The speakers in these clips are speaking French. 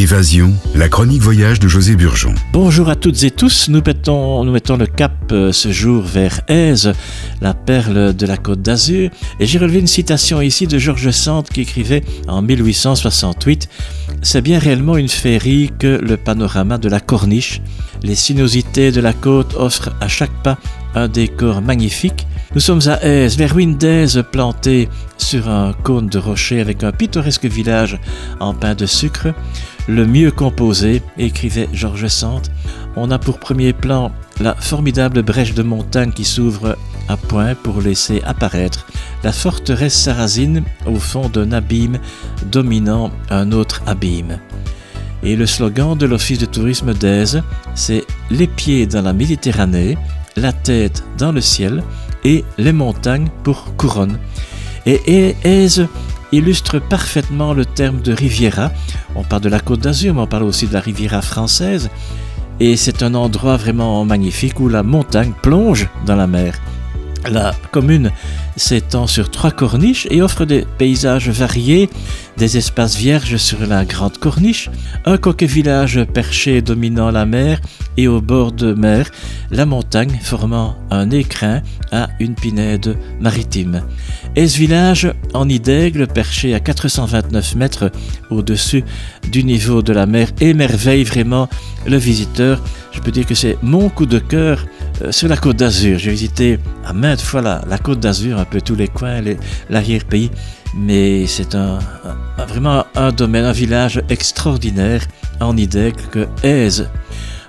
Évasion, la chronique voyage de José Burgeon. Bonjour à toutes et tous, nous mettons, le cap euh, ce jour vers Aise, la perle de la côte d'Azur, et j'ai relevé une citation ici de Georges Sand qui écrivait en 1868 C'est bien réellement une féerie que le panorama de la corniche. Les sinuosités de la côte offrent à chaque pas un décor magnifique. Nous sommes à Aise, ruines d'Aise plantées sur un cône de rocher avec un pittoresque village en pain de sucre le mieux composé, écrivait Georges Sand. On a pour premier plan la formidable brèche de montagne qui s'ouvre à point pour laisser apparaître la forteresse sarrasine au fond d'un abîme dominant un autre abîme. Et le slogan de l'Office de tourisme d'Aise, c'est Les pieds dans la Méditerranée, la tête dans le ciel et les montagnes pour couronne. Et Aise illustre parfaitement le terme de Riviera. On parle de la Côte d'Azur, mais on parle aussi de la Riviera française. Et c'est un endroit vraiment magnifique où la montagne plonge dans la mer. La commune s'étend sur trois corniches et offre des paysages variés, des espaces vierges sur la grande corniche, un coquet village perché dominant la mer et au bord de mer, la montagne formant un écrin à une pinède maritime. Et ce village en nid d'aigle perché à 429 mètres au-dessus du niveau de la mer émerveille vraiment le visiteur. Je peux dire que c'est mon coup de cœur euh, sur la côte d'Azur. J'ai visité à maintes fois la, côte d'Azur, un peu tous les coins, l'arrière-pays, mais c'est un, vraiment un domaine, un village extraordinaire en idée que Aise.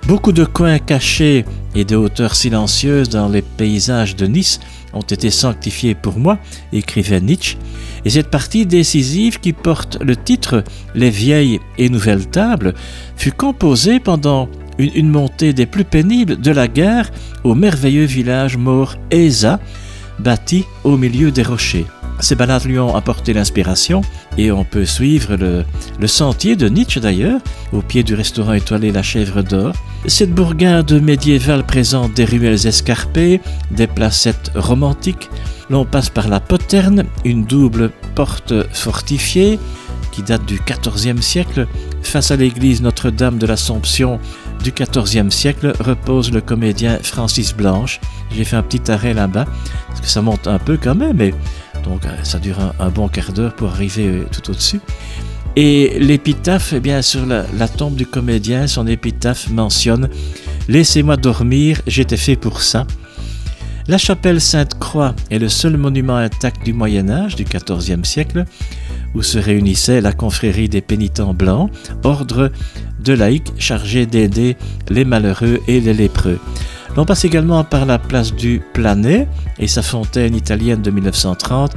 Beaucoup de coins cachés et de hauteurs silencieuses dans les paysages de Nice ont été sanctifiés pour moi, écrivait Nietzsche, et cette partie décisive qui porte le titre Les vieilles et nouvelles tables fut composée pendant une, montée des plus pénibles de la gare au merveilleux village mort Eza, bâti au milieu des rochers. Ces balades lui ont apporté l'inspiration et on peut suivre le, le sentier de Nietzsche d'ailleurs, au pied du restaurant étoilé La Chèvre d'Or. Cette bourgade médiévale présente des ruelles escarpées, des placettes romantiques. L'on passe par la poterne, une double porte fortifiée qui date du XIVe siècle. Face à l'église Notre-Dame de l'Assomption du XIVe siècle repose le comédien Francis Blanche. J'ai fait un petit arrêt là-bas, parce que ça monte un peu quand même, mais donc euh, ça dure un, bon quart d'heure pour arriver euh, tout au-dessus. Et l'épitaphe, eh bien, sur la, tombe du comédien, son épitaphe mentionne Laissez-moi dormir, j'étais fait pour ça. La chapelle Sainte-Croix est le seul monument intact du Moyen Âge, du XIVe siècle, où se réunissait la confrérie des pénitents blancs, ordre de laïcs chargé d'aider les malheureux et les lépreux. L'on passe également par la place du Planet et sa fontaine italienne de 1930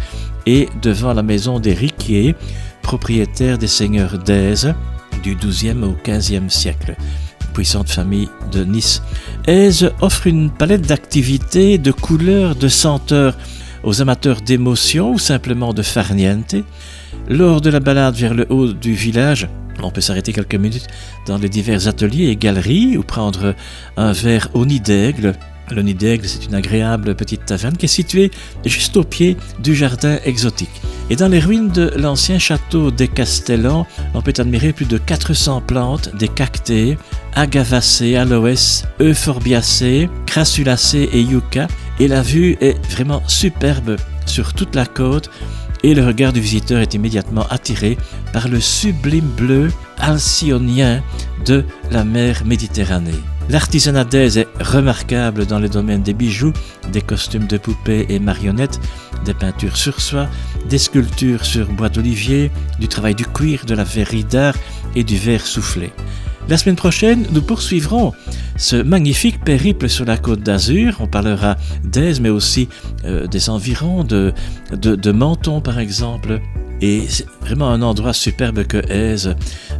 et devant la maison des Riquier, propriétaire des seigneurs d'Aise du XIIe au XVe siècle. Puissante famille de Nice. Aise offre une palette d'activités, de couleurs, de senteurs aux amateurs d'émotions ou simplement de farniente. Lors de la balade vers le haut du village, on peut s'arrêter quelques minutes dans les divers ateliers et galeries ou prendre un verre au nid d'aigle. Le nid d'aigle, c'est une agréable petite taverne qui est située juste au pied du jardin exotique. Et dans les ruines de l'ancien château des Castellans, on peut admirer plus de 400 plantes, des cactés, agavacées, aloès, euphorbiacées, crassulacées et yucca. Et la vue est vraiment superbe sur toute la côte et le regard du visiteur est immédiatement attiré par le sublime bleu alcyonien de la mer Méditerranée. L'artisanat d'Aise est remarquable dans les domaines des bijoux, des costumes de poupées et marionnettes, des peintures sur soie, des sculptures sur bois d'olivier, du travail du cuir, de la verrerie d'art et du verre soufflé. La semaine prochaine, nous poursuivrons ce magnifique périple sur la côte d'Azur. On parlera d'Aise, mais aussi euh, des environs, de, de, Menton par exemple. Et c'est vraiment un endroit superbe que Aise.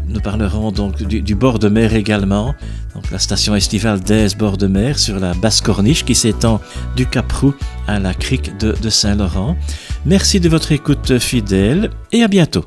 Nous parlerons donc du, bord de mer également. Donc la station estivale d'Aise bord de mer sur la basse corniche qui s'étend du Cap Roux à la crique de Saint-Laurent. Merci de votre écoute fidèle et à bientôt.